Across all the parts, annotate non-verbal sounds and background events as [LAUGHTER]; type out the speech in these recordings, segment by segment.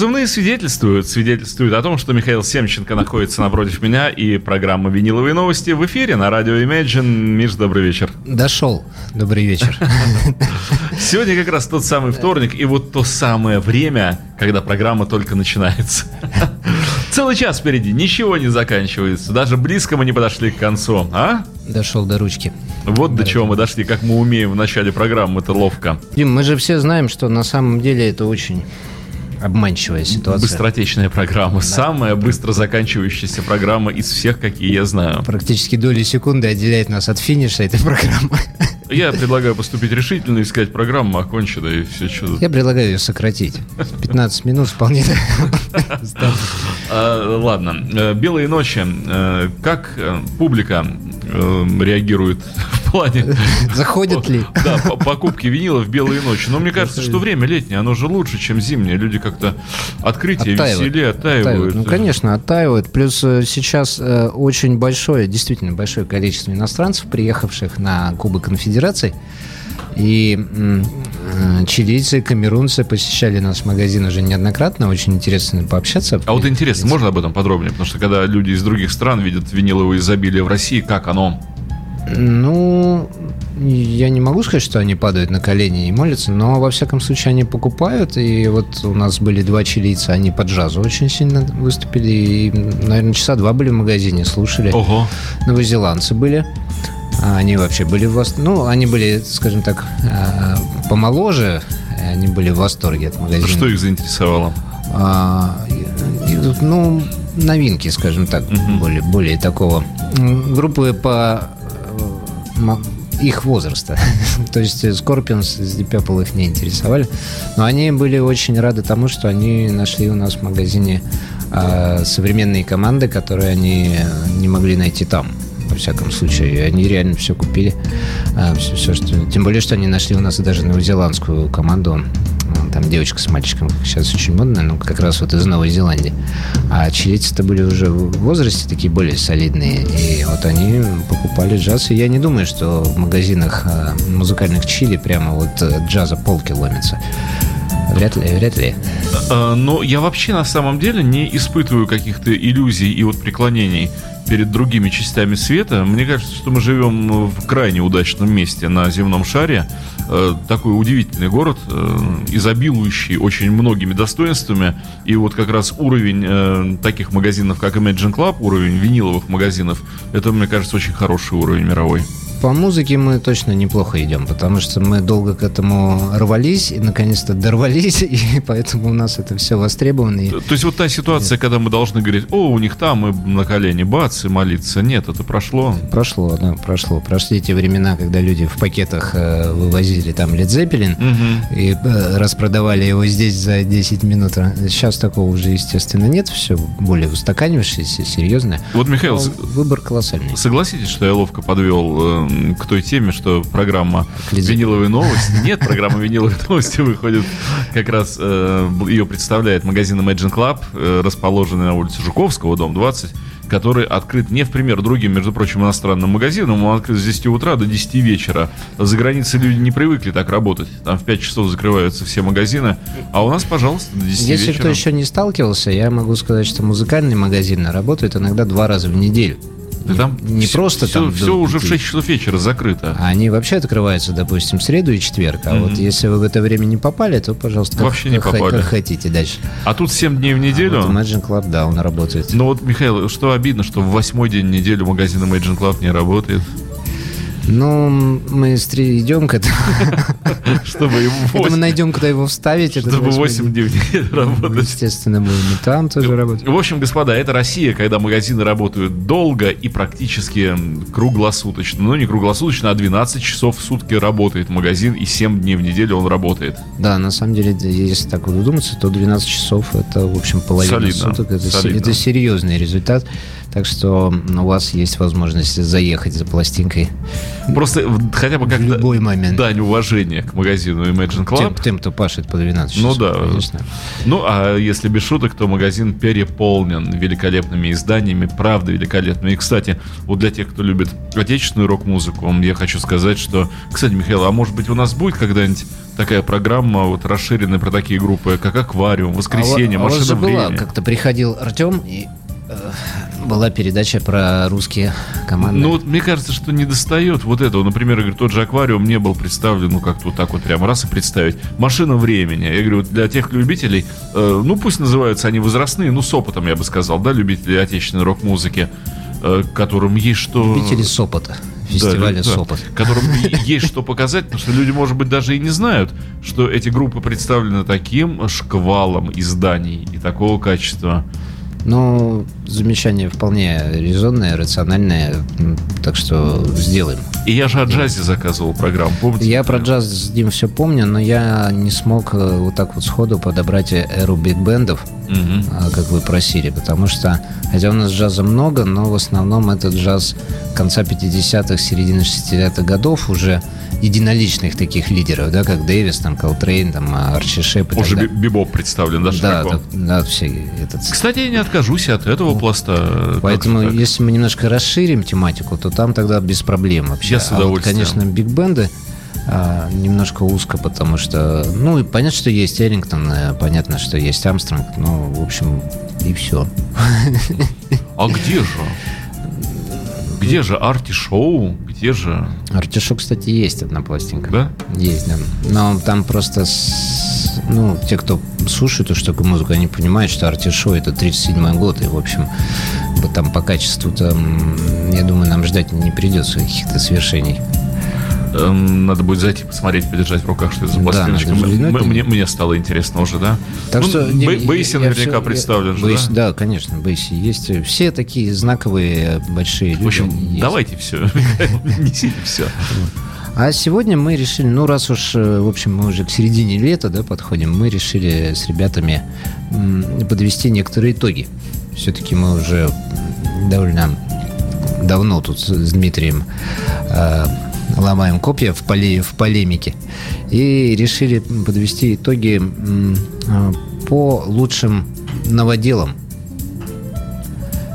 позывные свидетельствуют, свидетельствуют о том, что Михаил Семченко находится напротив меня, и программа «Виниловые новости» в эфире на радио Imagine. Миш, добрый вечер. Дошел. Добрый вечер. [LAUGHS] Сегодня как раз тот самый вторник, и вот то самое время, когда программа только начинается. [LAUGHS] Целый час впереди, ничего не заканчивается. Даже близко мы не подошли к концу, а? Дошел до ручки. Вот до чего мы дошли, как мы умеем в начале программы, это ловко. Дим, мы же все знаем, что на самом деле это очень обманчивая ситуация. Быстротечная программа. Да. Самая быстро заканчивающаяся программа из всех, какие я знаю. Практически доли секунды отделяет нас от финиша этой программы. [LAUGHS] Я предлагаю поступить решительно и сказать, программа окончена и все что Я предлагаю ее сократить. 15 минут вполне. [LAUGHS] А, ладно. Э, Белые ночи. Э, как э, реагирует [LAUGHS] в плане... [LAUGHS] Заходят ли? [LAUGHS] Да, покупки винила в белые ночи. Но мне кажется, что время летнее, оно же лучше, чем зимнее. Люди как-то открытие, веселее, оттаивают. Ну, конечно, оттаивают. Плюс сейчас очень большое, действительно большое количество иностранцев, приехавших на Кубок Конфедерации. И э, чилийцы, камерунцы посещали наш магазин уже неоднократно. Очень интересно пообщаться. А вот интересно, можно об этом подробнее? Потому что когда люди из других стран видят виниловое изобилие в России, как оно? Ну, я не могу сказать, что они падают на колени и молятся, но во всяком случае они покупают. И вот у нас были два чилийца, они под джазу очень сильно выступили. И, наверное, часа два были в магазине, слушали. Ого. Новозеландцы были. А они вообще были в восторге. Ну, они были, скажем так, а, помоложе. Они были в восторге от магазина. Что их заинтересовало? А, ну, новинки, скажем так, угу. более, более такого. Группы по их возраста. [LAUGHS] То есть Scorpions с Deep Purple их не интересовали. Но они были очень рады тому, что они нашли у нас в магазине э, современные команды, которые они не могли найти там всяком случае. Они реально все купили. А, все, все, что... Тем более, что они нашли у нас даже новозеландскую команду. Там девочка с мальчиком сейчас очень модная, ну, как раз вот из Новой Зеландии. А чилийцы-то были уже в возрасте такие более солидные. И вот они покупали джаз. И я не думаю, что в магазинах а, музыкальных чили прямо вот э, джаза полки ломятся. Вряд ли, вряд ли. А, но я вообще на самом деле не испытываю каких-то иллюзий и вот преклонений перед другими частями света. Мне кажется, что мы живем в крайне удачном месте на земном шаре. Э, такой удивительный город, э, изобилующий очень многими достоинствами. И вот как раз уровень э, таких магазинов, как Imagine Club, уровень виниловых магазинов, это, мне кажется, очень хороший уровень мировой по музыке мы точно неплохо идем, потому что мы долго к этому рвались и наконец-то дорвались, [LAUGHS] и поэтому у нас это все востребовано. То, то есть вот та ситуация, когда мы должны говорить, о, у них там и на колени бац, и молиться. Нет, это прошло. Прошло, да, прошло. Прошли те времена, когда люди в пакетах э, вывозили там Led Zeppelin угу. и э, распродавали его здесь за 10 минут. Сейчас такого уже, естественно, нет. Все более устаканившееся, серьезное. Вот, Михаил, Но выбор колоссальный. Согласитесь, что я ловко подвел э, к той теме, что программа «Виниловые новости». Нет, программа «Виниловые новости» выходит как раз, э, ее представляет магазин Imagine Club, э, расположенный на улице Жуковского, дом 20, который открыт не в пример другим, между прочим, иностранным магазинам. Он открыт с 10 утра до 10 вечера. За границей люди не привыкли так работать. Там в 5 часов закрываются все магазины. А у нас, пожалуйста, до 10 Если вечера. кто еще не сталкивался, я могу сказать, что музыкальные магазины работают иногда два раза в неделю. Да там не все, просто все, там... Все уже в 6 часов вечера закрыто. А они вообще открываются, допустим, в среду и четверг. А mm-hmm. вот если вы в это время не попали, то, пожалуйста, как, вообще не попали. как хотите дальше. А тут 7 дней в неделю? А вот Imagine Club, да, он работает. Ну вот, Михаил, что обидно, что в восьмой день недели магазин Imagine Club не работает? Ну, мы идем к этому. [LAUGHS] Чтобы его мы найдем, куда его вставить. Чтобы 8 дней работать. Естественно, будем и там тоже работать. В общем, господа, это Россия, когда магазины работают долго и практически круглосуточно. Ну, не круглосуточно, а 12 часов в сутки работает магазин, и 7 дней в неделю он работает. Да, на самом деле, если так вот задуматься, то 12 часов это, в общем, половина суток. Это, это серьезный результат. Так что у вас есть возможность заехать за пластинкой. Просто хотя бы как любой момент. дань уважения к магазину Imagine Club. Тем, тем кто пашет по 12 часов. Ну да. Конечно. Ну, а если без шуток, то магазин переполнен великолепными изданиями, правда великолепными. И, кстати, вот для тех, кто любит отечественную рок-музыку, я хочу сказать, что... Кстати, Михаил, а может быть у нас будет когда-нибудь такая программа вот расширенная про такие группы, как «Аквариум», «Воскресенье», а, «Машина а времени». была, как-то приходил Артем и была передача про русские команды. Ну, вот мне кажется, что не достает вот этого. Например, я говорю, тот же аквариум не был представлен, ну, как-то вот так вот прямо раз и представить. Машина времени. Я говорю, вот для тех любителей, э, ну, пусть называются они возрастные, ну, с опытом, я бы сказал, да, любители отечественной рок-музыки, э, которым есть что... Любители с опыта фестиваля да, Сопот. Да, которым есть что показать, потому что люди, может быть, даже и не знают, что эти группы представлены таким шквалом изданий и такого качества. Ну, замечание вполне резонное, рациональное, так что сделаем. И я же о джазе заказывал программу, помните? Я про джаз с Дим все помню, но я не смог э, вот так вот сходу подобрать эру биг-бендов, угу. как вы просили, потому что, хотя у нас джаза много, но в основном это джаз конца 50-х, середины 60-х годов уже единоличных таких лидеров, да, как Дэвис, там, Колтрейн, там, Арчи Шеп. Уже бибоп представлен, да, Да, да, да, все. Этот... Кстати, я не откажусь от этого пласта. Поэтому, если мы немножко расширим тематику, то там тогда без проблем вообще. Я с удовольствием. А вот, конечно, биг-бенды, а, немножко узко, потому что, ну, понятно, что есть Эрингтон, э, понятно, что есть Амстронг, но, в общем, и все. А где же? Где же арти-шоу? Где же... Арти-шоу, кстати, есть одна пластинка. Да? Есть, да. Но там просто... С... Ну, те, кто слушает уж такую музыку, они понимают, что арти-шоу это 37 год. И, в общем, там по качеству-то, я думаю, нам ждать не придется каких-то свершений. Эм, надо будет зайти посмотреть, подержать в руках, что это за пластиночка. Да, мне, мне стало интересно уже, да? Так ну, что, Бейси наверняка все, представлен же, Бейси, да? Да, конечно, Бейси есть. Все такие знаковые большие люди. В общем, есть. давайте все. Несите все. А сегодня мы решили, ну раз уж, э, в общем, мы уже к середине лета да, подходим, мы решили с ребятами подвести некоторые итоги. Все-таки мы уже довольно давно тут с Дмитрием э, ломаем копья в, поле, в полемике. И решили подвести итоги а, по лучшим новоделам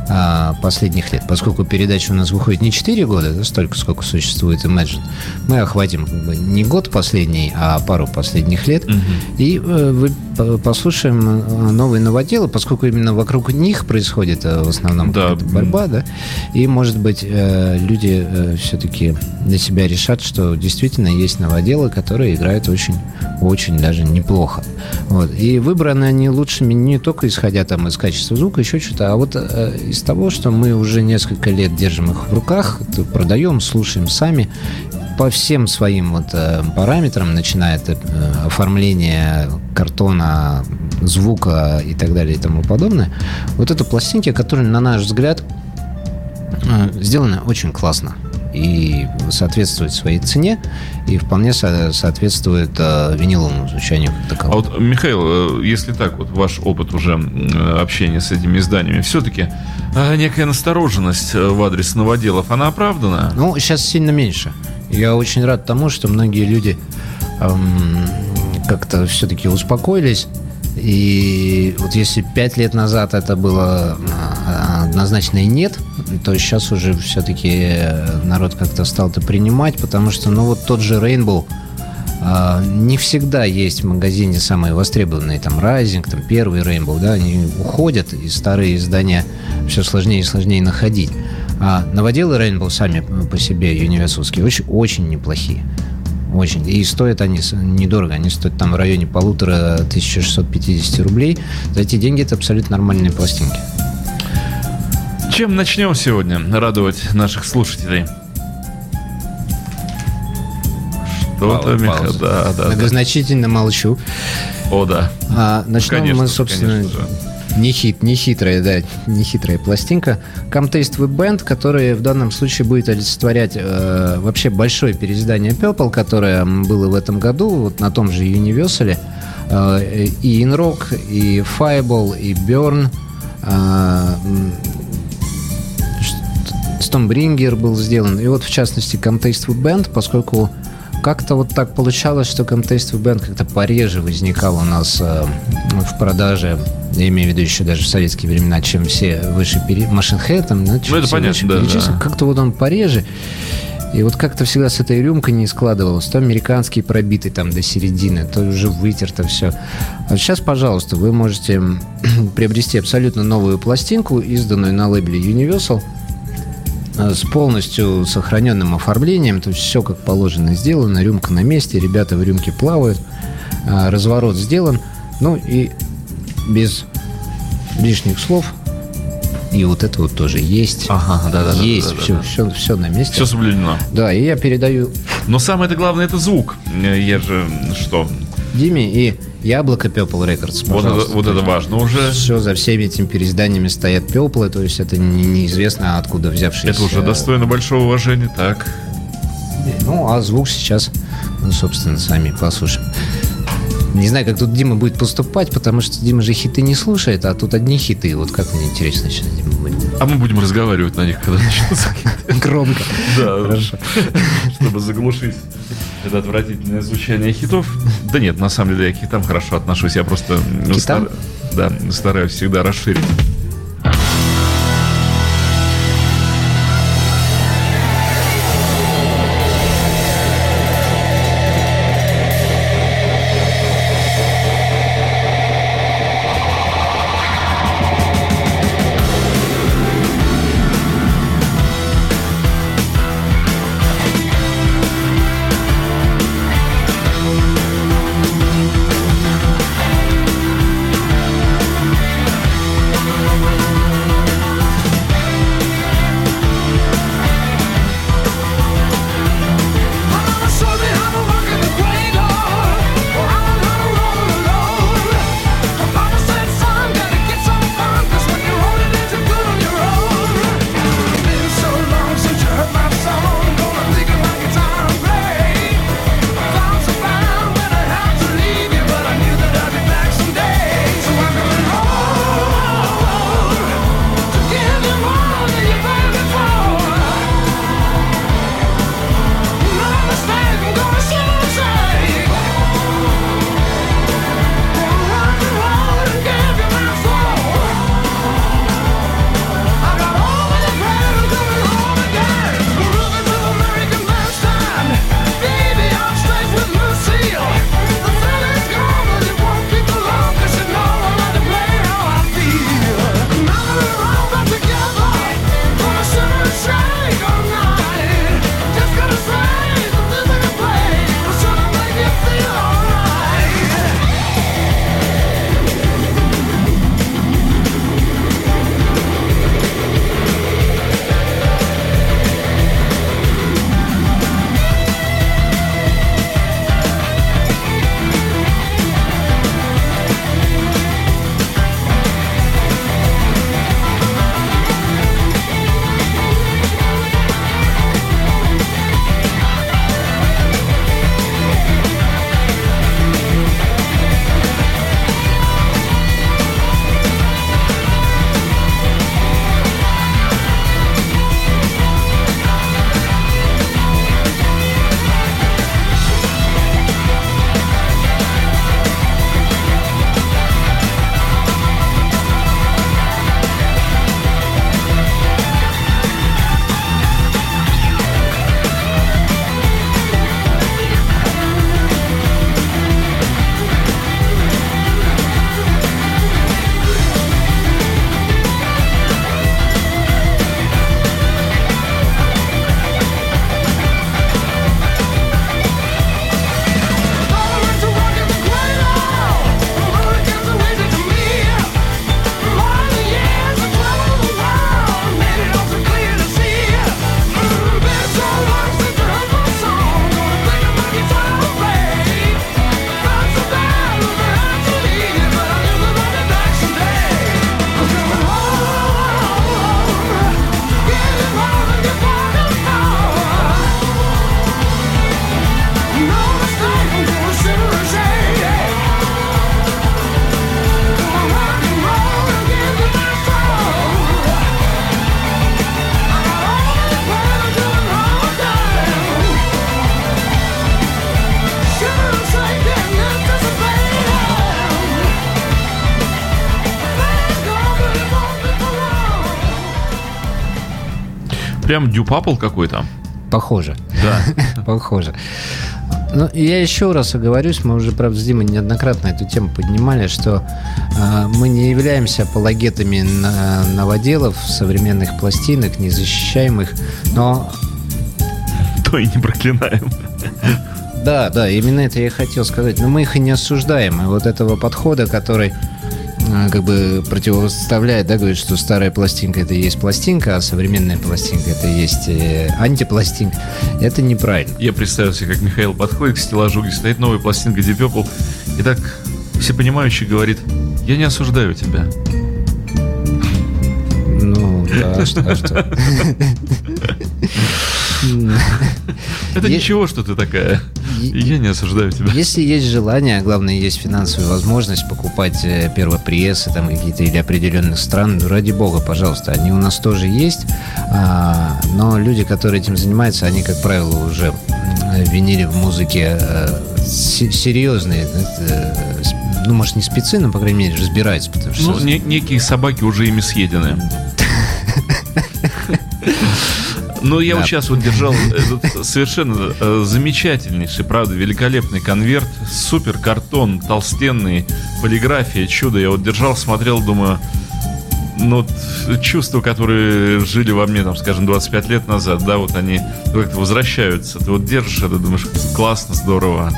а, последних лет. Поскольку передача у нас выходит не 4 года, да, столько, сколько существует Imagine, мы охватим не год последний, а пару последних лет. Угу. И э, вы послушаем э, новые новоделы, поскольку именно вокруг них происходит э, в основном да. борьба, да, и, может быть, э, люди все-таки для себя решат, что действительно есть новоделы, которые играют очень, очень даже неплохо. Вот. И выбраны они лучшими не только исходя там из качества звука, еще что-то, а вот из того, что мы уже несколько лет держим их в руках, продаем, слушаем сами, по всем своим вот э, параметрам, начиная от э, оформления картона, звука и так далее и тому подобное, вот это пластинки, которые, на наш взгляд, э, сделаны очень классно и соответствует своей цене, и вполне со- соответствует э, виниловому звучанию такого. А вот, Михаил, если так, вот ваш опыт уже общения с этими изданиями, все-таки э, некая настороженность в адрес новоделов, она оправдана? Ну, сейчас сильно меньше. Я очень рад тому, что многие люди эм, как-то все-таки успокоились. И вот если пять лет назад это было а, однозначно и нет, то сейчас уже все-таки народ как-то стал это принимать, потому что, ну вот тот же Rainbow, а, не всегда есть в магазине самые востребованные, там, Rising, там, первый Rainbow, да, они уходят, и старые издания все сложнее и сложнее находить. А новоделы Rainbow сами по себе университетские очень, очень неплохие. Очень. И стоят они недорого. Они стоят там в районе полутора 1650 рублей. За эти деньги это абсолютно нормальные пластинки. Чем начнем сегодня радовать наших слушателей? Что-то, Миха, да, да. Многозначительно да. молчу. О, да. А, начнем конечно, мы, собственно, конечно, не, хит, не хитрая, да, не хитрая пластинка. Come Taste with Band, которая в данном случае будет олицетворять э, вообще большое переиздание Purple, которое было в этом году, вот на том же Universal. Э, и InRock, и Fireball, и Burn. Э, Stormbringer был сделан. И вот, в частности, Come Taste Food Band, поскольку как-то вот так получалось, что Taste Food Band как-то пореже возникал у нас э, в продаже, я имею в виду еще даже в советские времена, чем все выше пере... Head, там, ну, ну это понятно, да, да. Как-то вот он пореже. И вот как-то всегда с этой рюмкой не складывалось. То американский пробитый там до середины, то уже вытерто все. А сейчас, пожалуйста, вы можете [CLEARS THROAT] приобрести абсолютно новую пластинку, изданную на лейбле Universal, с полностью сохраненным оформлением, то есть все как положено сделано, рюмка на месте, ребята в рюмке плавают, э, разворот сделан, ну и без лишних слов и вот это вот тоже есть. Ага, да, да. Есть, да, да, все, да, все, все на месте. Все соблюдено. Да, и я передаю. Но самое это главное это звук. Я же что? Диме и Яблоко Purple Records. Вот это, вот это важно уже. Все за всеми этими переизданиями стоят Purple, то есть это не, неизвестно откуда взявшиеся. Это уже достойно большого уважения, так. Ну, а звук сейчас, ну, собственно, сами послушаем. Не знаю, как тут Дима будет поступать, потому что Дима же хиты не слушает, а тут одни хиты. Вот как мне интересно сейчас Дима будет. А мы будем разговаривать на них, когда начнутся Громко. Да, хорошо. Чтобы заглушить это отвратительное звучание хитов. Да нет, на самом деле я к хитам хорошо отношусь. Я просто стар... да, стараюсь всегда расширить. Прям дюпапл какой-то. Похоже. Да. [LAUGHS] Похоже. Ну, я еще раз оговорюсь, мы уже, правда, с Димой неоднократно эту тему поднимали, что э, мы не являемся апологетами на, новоделов, современных пластинок, не защищаем их, но... [LAUGHS] То и не проклинаем. Да, да, именно это я и хотел сказать. Но мы их и не осуждаем. И вот этого подхода, который как бы противопоставляет, да, говорит, что старая пластинка это и есть пластинка, а современная пластинка это и есть э, антипластинка. Это неправильно. Я представил себе, как Михаил подходит к стеллажу, где стоит новая пластинка Deep Purple, и так всепонимающий говорит, я не осуждаю тебя. Ну, да, а что? А что? [LAUGHS] Это ничего, что ты такая. Я не осуждаю тебя. Если есть желание, а главное, есть финансовая возможность покупать э, первопрессы там какие-то или определенных стран, ну, ради бога, пожалуйста, они у нас тоже есть. А, но люди, которые этим занимаются, они, как правило, уже винили в музыке э, серьезные, ну, может, не спецы, но, по крайней мере, разбираются. Потому что... Ну, некие собаки уже ими съедены. Но я да. вот сейчас вот держал этот совершенно э, замечательнейший, правда, великолепный конверт, супер картон, толстенный, полиграфия, чудо. Я вот держал, смотрел, думаю, ну, чувства, которые жили во мне, там, скажем, 25 лет назад, да, вот они как-то возвращаются. Ты вот держишь это, думаешь, классно, здорово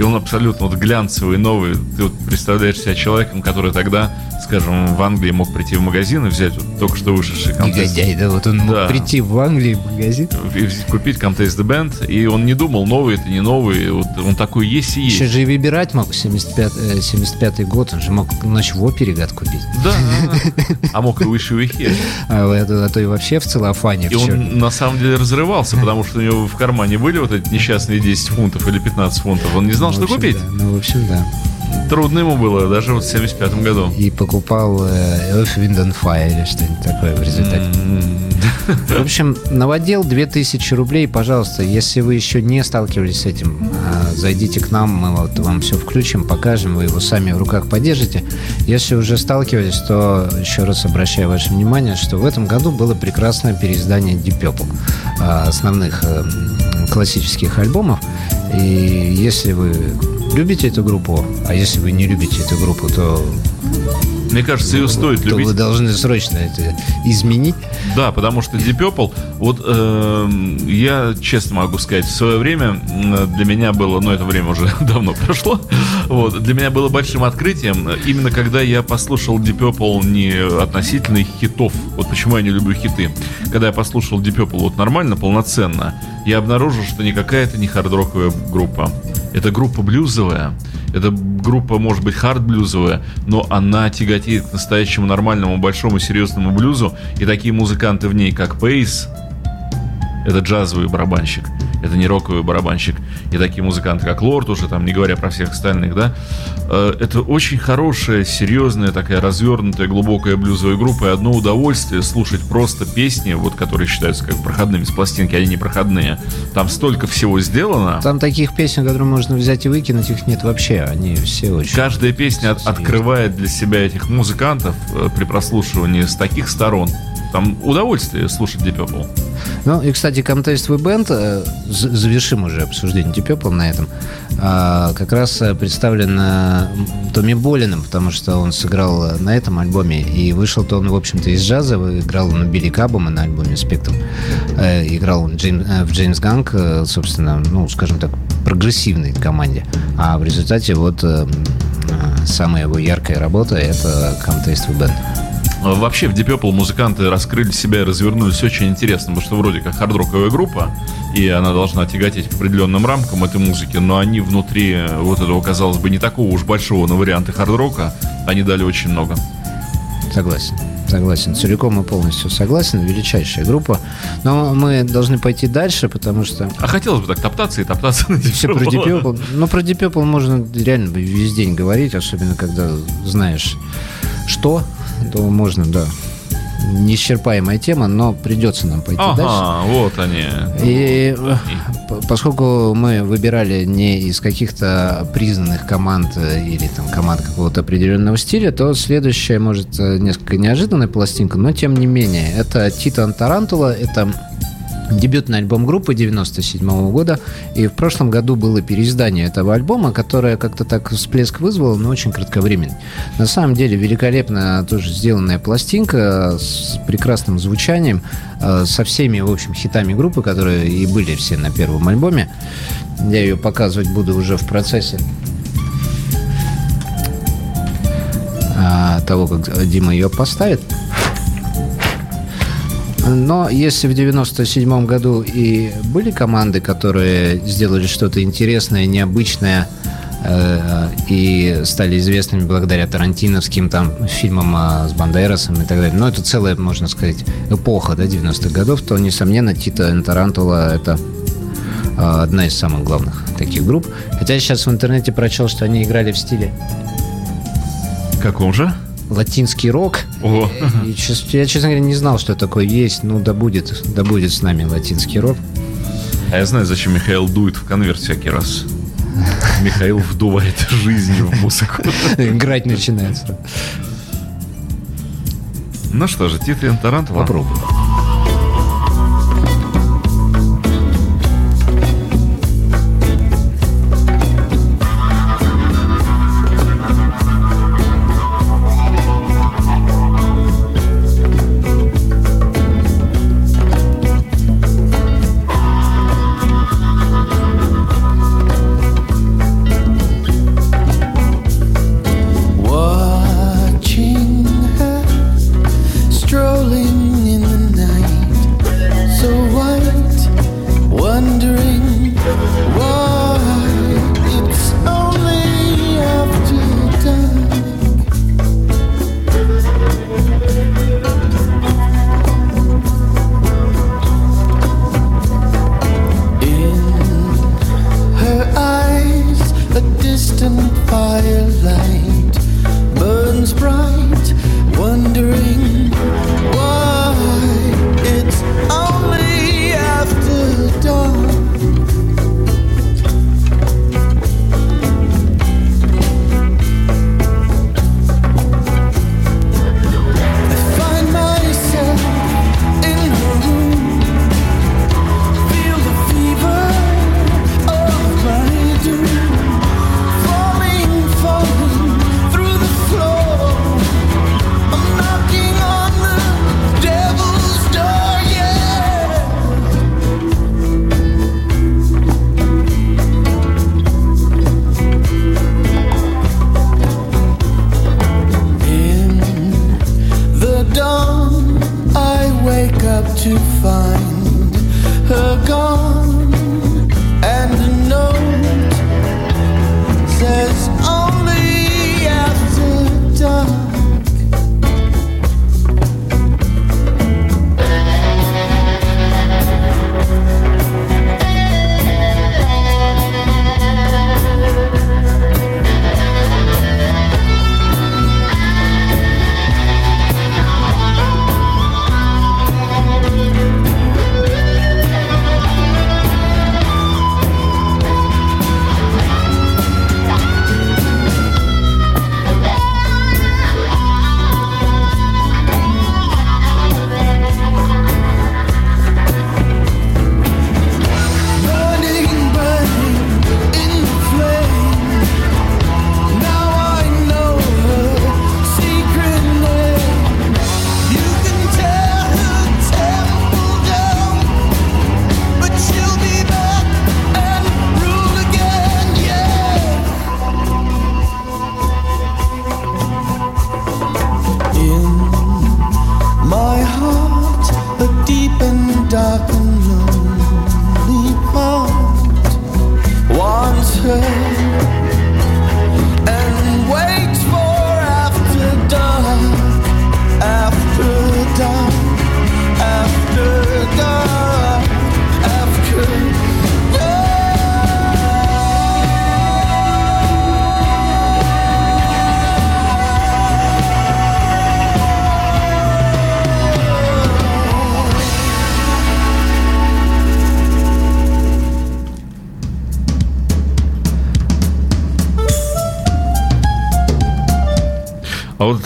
и он абсолютно вот глянцевый, новый. Ты вот представляешь себя человеком, который тогда, скажем, в Англии мог прийти в магазин и взять вот только что вышедший контест. Негодяй, да, вот он мог да. прийти в Англию в магазин. И купить Contest the Band, и он не думал, новый это не новый, вот он такой есть и есть. Еще же и выбирать мог, 75, 75 год, он же мог ночь в опере гад купить. Да, а мог и выше Уихе. А, а то и вообще в целлофане. И он на самом деле разрывался, потому что у него в кармане были вот эти несчастные 10 фунтов или 15 фунтов. Он не знал, ну, что купить. Ну, в общем, да. Трудно ему было, даже вот в 75 году. И покупал э, Earth, Wind and Fire или что-нибудь такое в результате. Mm-hmm. В общем, новодел 2000 рублей, пожалуйста, если вы еще не сталкивались с этим, а, зайдите к нам, мы вот вам все включим, покажем, вы его сами в руках поддержите. Если уже сталкивались, то еще раз обращаю ваше внимание, что в этом году было прекрасное переиздание Deep Purple, а, основных э, классических альбомов. И если вы любите эту группу, а если вы не любите эту группу, то мне кажется, ее стоит любить. Вы должны срочно это изменить. Да, потому что Deep Purple, вот э, я честно могу сказать, в свое время для меня было, ну это время уже [LAUGHS] давно прошло, вот, для меня было большим открытием, именно когда я послушал Deep Purple не относительно хитов, вот почему я не люблю хиты. Когда я послушал Deep Purple вот нормально, полноценно, я обнаружил, что никакая это не хард-роковая группа. Это группа блюзовая, эта группа может быть хард-блюзовая, но она тяготеет к настоящему нормальному, большому, серьезному блюзу. И такие музыканты в ней, как Пейс, это джазовый барабанщик, это не роковый барабанщик. И такие музыканты, как Лорд, уже там, не говоря про всех остальных, да, э, это очень хорошая, серьезная, такая развернутая, глубокая блюзовая группа. И одно удовольствие слушать просто песни, вот которые считаются как проходными с пластинки, они не проходные. Там столько всего сделано. Там таких песен, которые можно взять и выкинуть, их нет вообще. Они все очень... Каждая песня от, открывает для себя этих музыкантов э, при прослушивании с таких сторон. Там удовольствие слушать Deep Purple. Ну и, кстати, Contest We Band, э, завершим уже обсуждение Deep Purple на этом, а, как раз э, представлен э, Томми Болином, потому что он сыграл на этом альбоме, и вышел-то он, в общем-то, из джаза, играл на Билли Кабома на альбоме «Спектрум», играл в Джеймс Ганг, собственно, ну, скажем так, прогрессивной команде, а в результате вот самая его яркая работа — это Contest We Band. Вообще в Deep Purple музыканты раскрыли себя и развернулись очень интересно, потому что вроде как хардроковая группа, и она должна тяготеть к определенным рамкам этой музыки, но они внутри вот этого, казалось бы, не такого уж большого на варианты хардрока, они дали очень много. Согласен. Согласен, целиком и полностью согласен. Величайшая группа. Но мы должны пойти дальше, потому что... А хотелось бы так топтаться и топтаться на Все про Deep Purple. Ну, про Deep Purple можно реально весь день говорить, особенно когда знаешь, что то можно, да. Неисчерпаемая тема, но придется нам пойти ага, дальше. вот они. И поскольку мы выбирали не из каких-то признанных команд э, или там команд какого-то определенного стиля, то следующая, может, э, несколько неожиданная пластинка, но тем не менее. Это Tito & Tarantula, это дебютный альбом группы 97 -го года. И в прошлом году было переиздание этого альбома, которое как-то так всплеск вызвало, но очень кратковременно. На самом деле великолепно тоже сделанная пластинка с прекрасным звучанием, э, со всеми, в общем, хитами группы, которые и были все на первом альбоме. Я ее показывать буду уже в процессе а, того, как Дима ее поставит. Но если в 97 году и были команды, которые сделали что-то интересное, необычное, э, и стали известными благодаря тарантиновским там фильмам а, с Бандерасом и так далее. Но это целая, можно сказать, эпоха да, 90-х годов, то, несомненно, Тита Тарантула – это а, одна из самых главных таких групп. Хотя я сейчас в интернете прочел, что они играли в стиле... Каком же? Латинский рок. О. И, я, честно говоря, не знал, что такое есть. Ну, да будет, да будет с нами латинский рок. А я знаю, зачем Михаил дует в конверт всякий раз. Михаил вдувает жизнь в музыку. Играть начинается. Ну что же, Tito & Tarantula. Попробуй.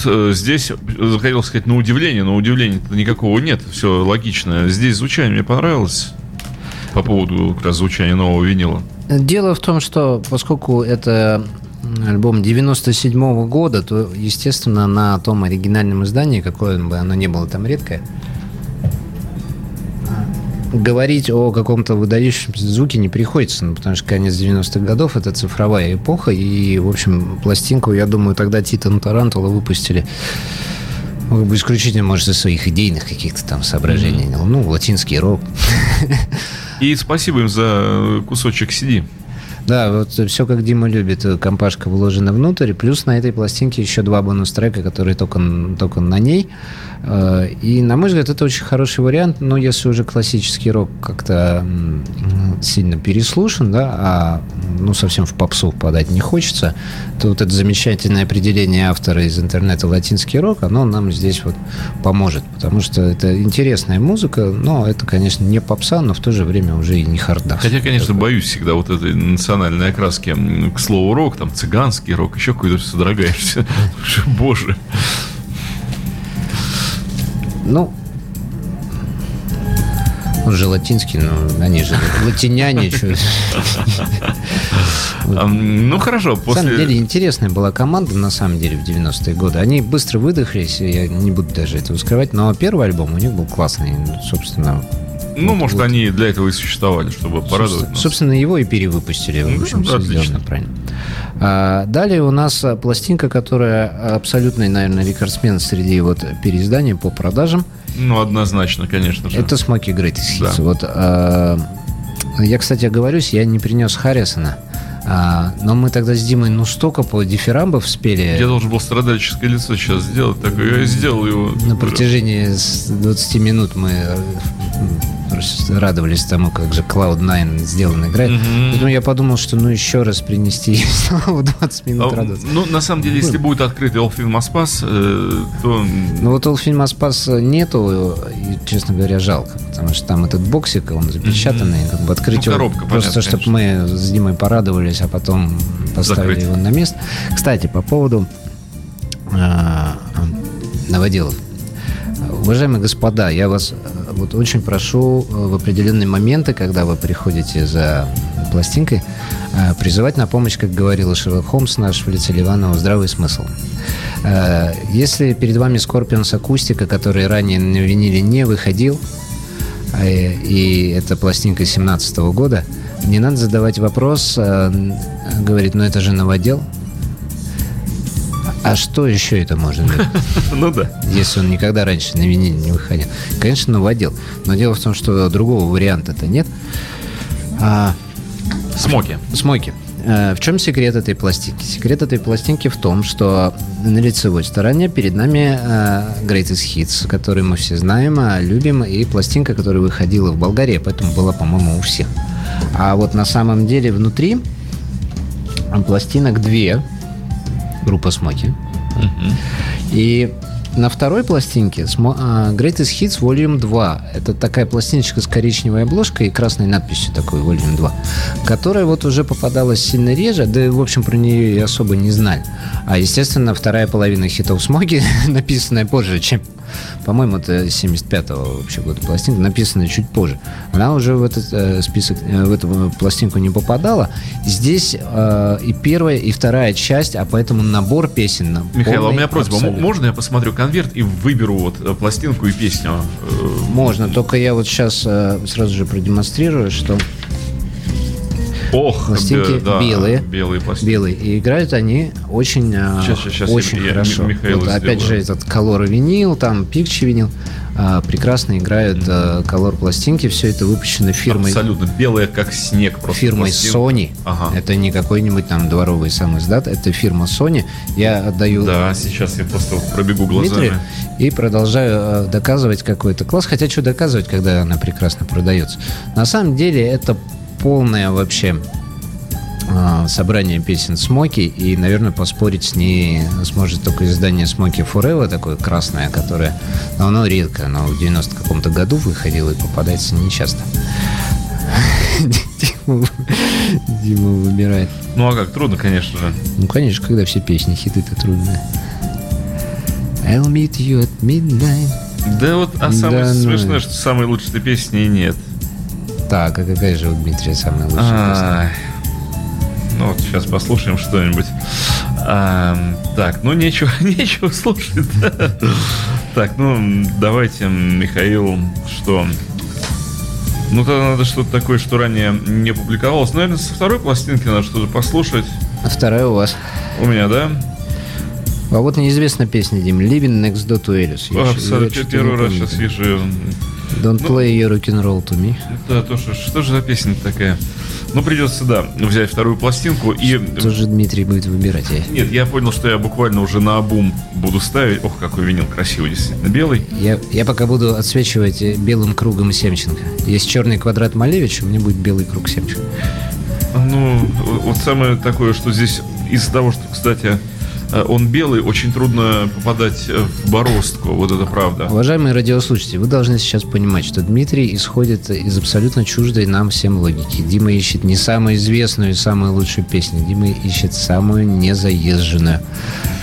Здесь, хотел сказать, на удивление, но удивления никакого нет, все логично. Здесь звучание мне понравилось по поводу как раз звучания нового винила. Дело в том, что поскольку это альбом 97 -го года, то, естественно, на том оригинальном издании, какое бы оно ни было там редкое, говорить о каком-то выдающемся звуке не приходится, ну, потому что конец 90-х годов – это цифровая эпоха, и, в общем, пластинку, я думаю, тогда Tito & Tarantula выпустили ну, исключительно, может, из своих идейных каких-то там соображений. Mm-hmm. Ну, латинский рок. И спасибо им за кусочек CD. Да, вот все как Дима любит, компашка вложена внутрь, плюс на этой пластинке еще два бонус-трека, которые только, только на ней. Э, и, на мой взгляд, это очень хороший вариант, но если уже классический рок как-то сильно переслушан, да, а ну, совсем в попсу впадать не хочется, то вот это замечательное определение автора из интернета «латинский рок», оно нам здесь вот поможет, потому что это интересная музыка, но это, конечно, не попса, но в то же время уже и не харда. Хотя, конечно, такой. боюсь всегда вот этой национальной окраски к слову рок, там цыганский рок, еще какой-то содрогаешься. [LAUGHS] Боже. Ну, он же латинский, но они же латиняне. Ну, хорошо. На самом деле, интересная была команда, на самом деле, в 90-е годы. Они быстро выдохлись, я не буду даже этого скрывать, но первый альбом у них был классный. Собственно, ну, вот, может, вот. они для этого и существовали, чтобы порадовать собственно, нас. Собственно, его и перевыпустили. Ну, в общем, да, отлично. сделано правильно. А, далее у нас пластинка, которая абсолютный, наверное, рекордсмен среди вот переизданий по продажам. Ну, однозначно, конечно же. Это Смоки Greatest Hits. Да. Вот, а, я, кстати, оговорюсь, я не принес Харрисона. А, но мы тогда с Димой ну столько по дифирамбов спели. Я должен был страдальческое лицо сейчас сделать, так я сделал его. На протяжении 20 минут мы радовались тому, как же Cloud9 сделан играет. Mm-hmm. Поэтому я подумал, что ну еще раз принести [LAUGHS] снова 20 минут а, радоваться. Ну, на самом деле, если будет открыт Elfin Maspас, э, то... Ну, вот Elfin Maspас нету, и, честно говоря, жалко, потому что там этот боксик, он запечатанный, mm-hmm. как бы открыть ну, коробка, его, просто чтобы мы с Димой порадовались, а потом поставили Закрыть. его на место. Кстати, по поводу э, новоделов. Уважаемые господа, я вас э, вот очень прошу э, в определенные моменты, когда вы приходите за пластинкой, э, призывать на помощь, как говорил Шерлок Холмс наш в лице Ливанова, здравый смысл. Если перед вами Scorpions акустика, который ранее на виниле не выходил, и это пластинка 17 года, не надо задавать вопрос, говорит, ну это же новодел, а что еще это можно быть? [LAUGHS] Ну да. Если он никогда раньше на виниле не выходил. Конечно, новодел. Но дело в том, что другого варианта-то нет. А... Смоки. Смоки. А, в чем секрет этой пластинки? Секрет этой пластинки в том, что на лицевой стороне перед нами uh, Greatest Hits, который мы все знаем, а любим, и пластинка, которая выходила в Болгарии, поэтому была, по-моему, у всех. А вот на самом деле внутри пластинок две, группа Смоки. И на второй пластинке а, Greatest Hits Volume 2. Это такая пластиночка с коричневой обложкой и красной надписью такой Volume 2, которая вот уже попадалась сильно реже, да и, в общем, про нее и особо не знали. А, естественно, вторая половина хитов Смоги, [LAUGHS] написанная позже, чем по-моему, это 75-го вообще года пластинка, написанная чуть позже. Она уже в этот э, список, э, в эту пластинку не попадала. Здесь э, и первая, и вторая часть, а поэтому набор песен. Михаил, полный, а у меня просьба, абсолютно. можно я посмотрю конверт и выберу вот э, пластинку и песню? Э, можно, только я вот сейчас э, сразу же продемонстрирую, что Ох, пластинки да, белые. Белые пластинки. Белые. И играют они очень, сейчас, сейчас, сейчас очень я, хорошо. Я вот, опять же, этот колор винил, там пикчи винил. А, прекрасно играют mm-hmm. колор пластинки. Все это выпущено фирмой... Абсолютно. Белое, как снег. Просто фирмой пластинка. Sony. Ага. Это не какой-нибудь там дворовый сам издат. Это фирма Sony. Я отдаю... Да, сейчас я просто пробегу глазами. Дмитрию и продолжаю э, доказывать какой-то класс. Хотя что доказывать, когда она прекрасно продается. На самом деле это полное вообще а, собрание песен Смоки, и, наверное, поспорить с ней сможет только издание Смоки Forever, такое красное, которое, но оно редко, оно в 90 каком-то году выходило и попадается нечасто. Дима, Дима выбирает. Ну а как, трудно, конечно же. Ну, конечно, когда все песни хиты, это трудно. I'll meet you at midnight. Да вот, а самое Да ну. смешное, что самой лучшей песни нет. Так, а какая же у Дмитрия самая лучшая песня? Ну вот сейчас послушаем что-нибудь. А, так, ну нечего, [LAUGHS] нечего слушать. Так, ну давайте, Михаил, что? Ну тогда надо что-то такое, что ранее не публиковалось. Наверное, со второй пластинки надо что-то послушать. А вторая у вас. У меня, да? А вот неизвестная песня, Дим. Living next door to Alice. Я чё- Абсолютно. я Первый раз сейчас вижу. Don't Ну. play your rock and roll to me. Да, то что, что же за песня такая? Ну, придется, да, взять вторую пластинку и... Тоже Дмитрий будет выбирать. Я, Нет, я понял, что я буквально уже на обум буду ставить. Ох, какой винил красивый, действительно. Белый. я, я пока буду отсвечивать э, белым кругом Семченко. Есть черный квадрат Малевича, у меня будет белый круг Семченко. Ну, вот самое такое, что здесь из-за того, что, кстати, он белый, очень трудно попадать э, в бороздку. Вот это правда. Уважаемые радиослушатели, вы должны сейчас понимать, что Дмитрий исходит из абсолютно чуждой нам всем логики. Дима ищет не самую известную и самую лучшую песню, Дима ищет самую незаезженную.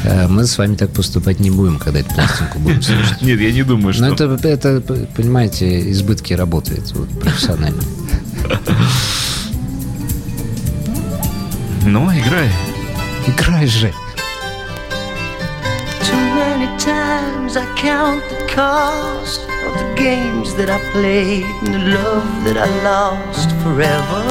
Э, Мы с вами так поступать не будем, когда эту пластинку будем слушать. Нет, я не думаю, что... Но это, это, понимаете, избытки работает вот, профессионально. Ну, играй. Играй же! Times I count the cost of the games that I played and the love that I lost forever.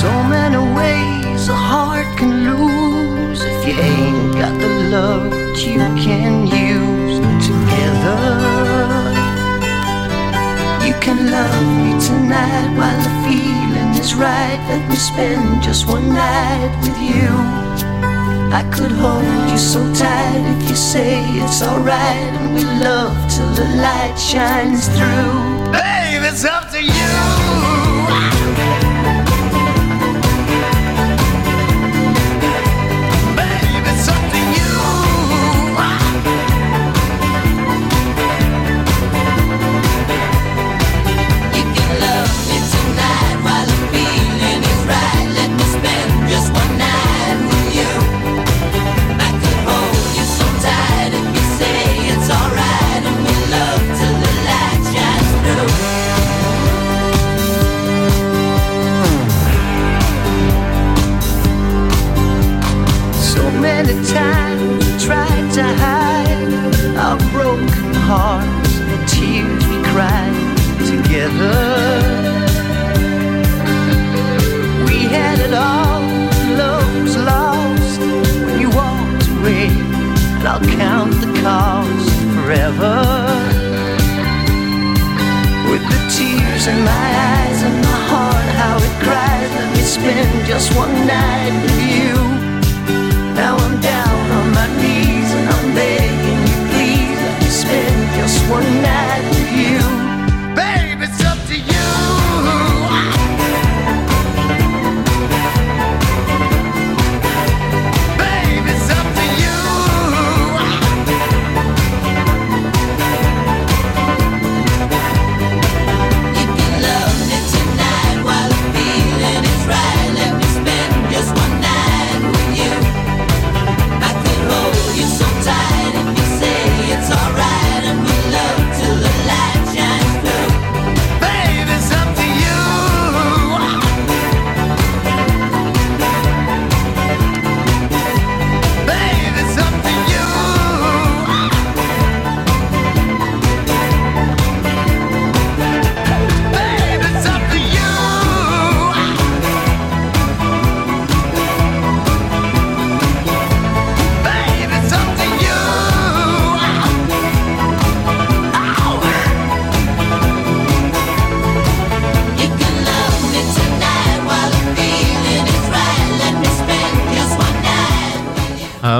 So many ways a heart can lose if you ain't got the love that you can use together. You can love me tonight while the feeling is right. Let me spend just one night with you. I could hold you so tight if you say it's alright, and we love till the light shines through. Babe, it's up to you.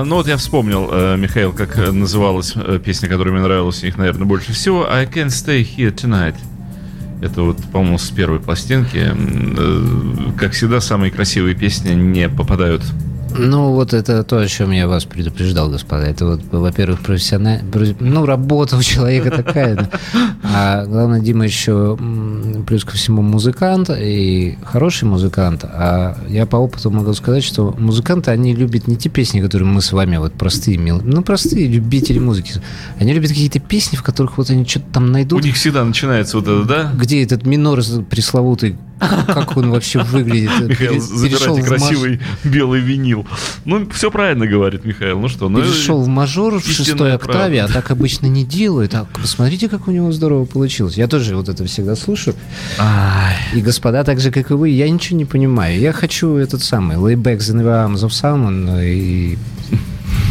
Ну вот я вспомнил, э, Михаил, как э, называлась э, песня, которая мне нравилась у них, наверное, больше всего. I can't stay here tonight. Это вот, по-моему, с первой пластинки. Как всегда, самые красивые песни не попадают Ну, вот это то, о чем я вас предупреждал, господа. Это вот, во-первых, профессионально... Ну, работа у человека такая. да. А главное, Дима еще плюс ко всему музыкант и хороший музыкант. А я по опыту могу сказать, что музыканты, они любят не те песни, которые мы с вами вот простые, мил- ну, простые любители музыки. Они любят какие-то песни, в которых вот они что-то там У найдут. них всегда начинается вот это, да? Где этот минор пресловутый, как он вообще выглядит? [LAUGHS] Михаил, забирайте красивый белый винил. Ну, все правильно говорит Михаил. Ну что, ну... перешел в мажор в шестой октаве, а так обычно не делают. А посмотрите, как у него здорово получилось. Я тоже вот это всегда слушаю. И господа, так же, как и вы, я ничего не понимаю. Я хочу этот самый Layback the Arms of Salmon и...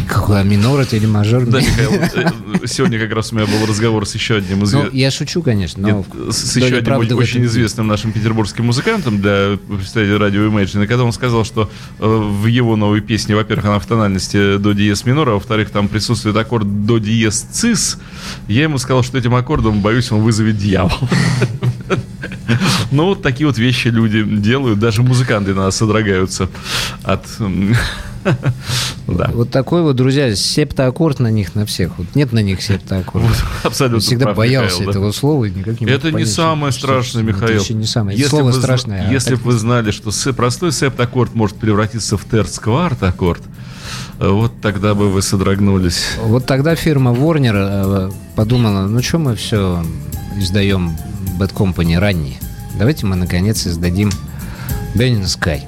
Какой, а минор это или мажор? Да, Михаил, э, сегодня как раз у меня был разговор с еще одним из... Ну, я шучу, конечно, но... Нет, с, еще одним очень этом известным нашим петербургским музыкантом для представителя радио Imagine, и когда он сказал, что э, в его новой песне, во-первых, она в тональности до диез минора, а во-вторых, там присутствует аккорд до диез цис, я ему сказал, что этим аккордом, боюсь, он вызовет дьявол. [LAUGHS] Ну, вот такие вот вещи люди делают, даже музыканты на нас содрогаются от... [LAUGHS] Да, Вот такой вот, друзья, септоаккорд на них, на всех. Вот нет на них септоаккорда. [LAUGHS] абсолютно Я всегда прав, боялся Михаил, да. этого слова и никак не Это не понять, самое что- страшное, что- Михаил. Это не самое. Если Слово зна- страшное. а Если бы вы знали, что простой септаккорд может превратиться в терц-кварт аккорд, э, вот тогда бы вы содрогнулись. Вот тогда фирма Warner э, подумала, ну что мы все издаем Bad Company ранние. Давайте мы наконец издадим Burning Sky.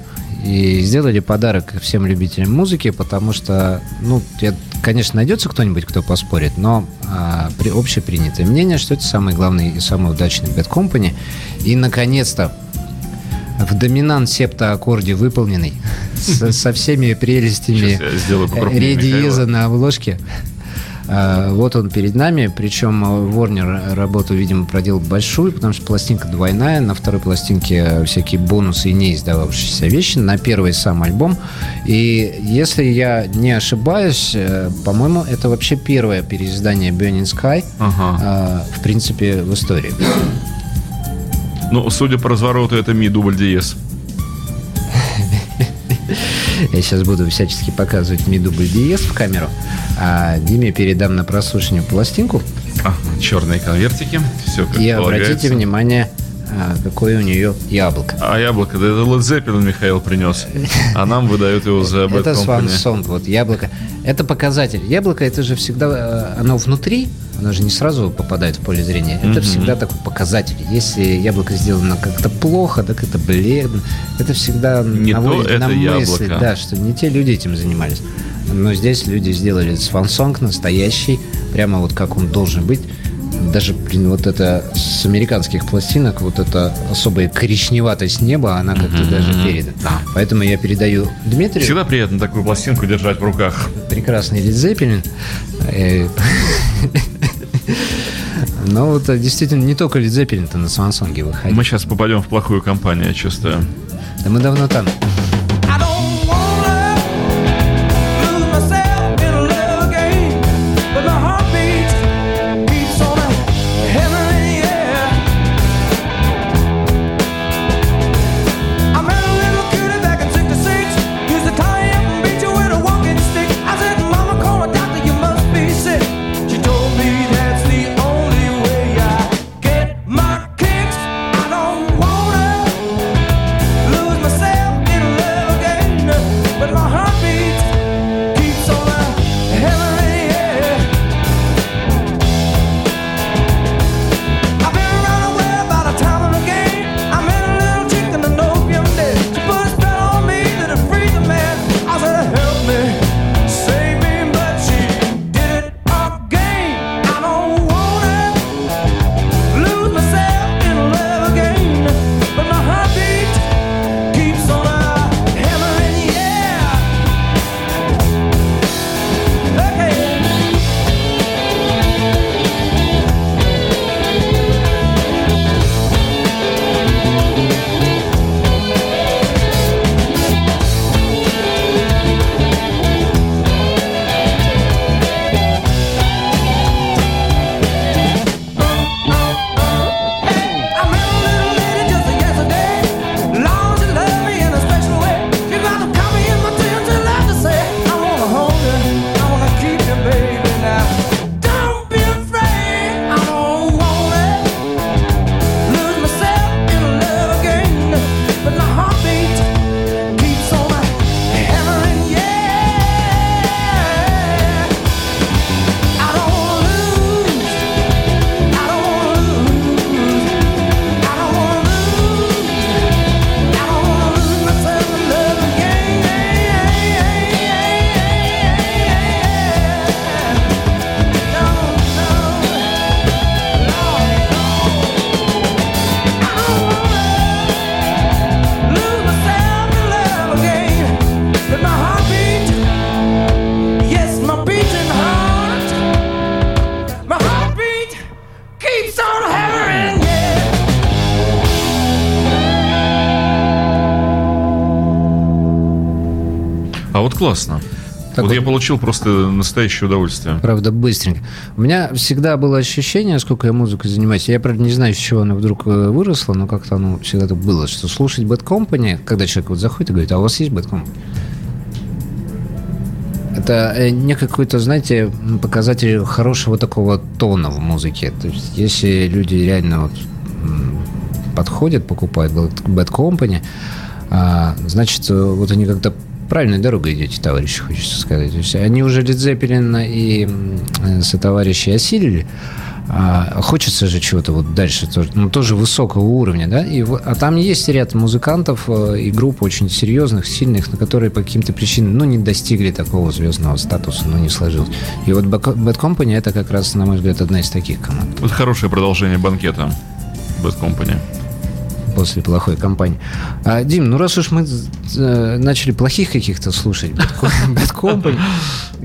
И сделали подарок всем любителям музыки, потому что, ну, я- конечно, найдется кто-нибудь, кто поспорит, но а, при, общепринятое мнение, что это самый главный и самый удачный Bad Company. И, наконец-то, в доминант септа аккорде выполненный, [LAUGHS] со, со всеми прелестями Сейчас я сделаю покрупнее ре диеза Михаила. на обложке. А, Вот он перед нами, причем э, Warner работу, видимо, проделал большую, потому что пластинка двойная, на второй пластинке всякие бонусы и не издававшиеся вещи, на первый сам альбом. И если я не ошибаюсь, э, по-моему, это вообще первое переиздание Burning Sky, Ага. э, в принципе, в истории. Ну, судя по развороту, это ми дубль диез. [LAUGHS] Я сейчас буду всячески показывать ми дубль диез в камеру, а Диме передам на прослушивание пластинку. А, черные конвертики. Все как И обратите внимание, а, какое у нее яблоко. А яблоко, да это Led Zeppelin Михаил принес. А нам выдают его за [LAUGHS] Bad Это Swan. Song, вот яблоко. Это показатель. Яблоко, это же всегда, э, оно внутри, оно же не сразу попадает в поле зрения. Это Мгм. всегда такой показатель. Если яблоко сделано как-то плохо, так это бледно, это всегда Не то наводит это на мысли, яблоко. да, что не те люди этим занимались. Но здесь люди сделали Song настоящий, прямо вот как он должен быть. Даже, блин, вот это с американских пластинок, вот эта особая коричневатость неба, она как-то даже передана. Поэтому я передаю Дмитрию Всегда приятно такую пластинку держать в руках. прекрасный Лид Зеппелин. Э, [LAUGHS] Но вот э, действительно не только Лид Зеппелин-то на Свансонге выходит. Мы сейчас попадем в плохую компанию, я чувствую. Да мы давно там. Классно. Так вот, вот. я получил просто настоящее удовольствие. Правда, быстренько. У меня всегда было ощущение, сколько я музыкой занимаюсь. Я, правда, не знаю, с чего оно вдруг э, выросло, но как-то оно всегда так было, что слушать Bad Company, когда человек вот заходит и говорит, а у вас есть Bad Company? Это э, не какой-то, знаете, показатель хорошего такого тона в музыке. То есть, если люди реально вот подходят, покупают Bad Bad Company, а, значит, э, вот они как-то правильной дорогой идете, товарищи, хочется сказать. То есть они уже Zeppelin и э, сотоварищи осилили, а хочется же чего-то вот дальше, тоже, ну, тоже высокого уровня, да, и, а там есть ряд музыкантов э, и групп очень серьезных, сильных, на которые по каким-то причинам, ну, не достигли такого звездного статуса, ну, не сложилось. И вот Bad Company это как раз, на мой взгляд, одна из таких команд. Вот хорошее продолжение банкета Bad Company. После плохой кампании. А, Дим, ну раз уж мы э, начали плохих каких-то слушать, Bad [LAUGHS] Bad.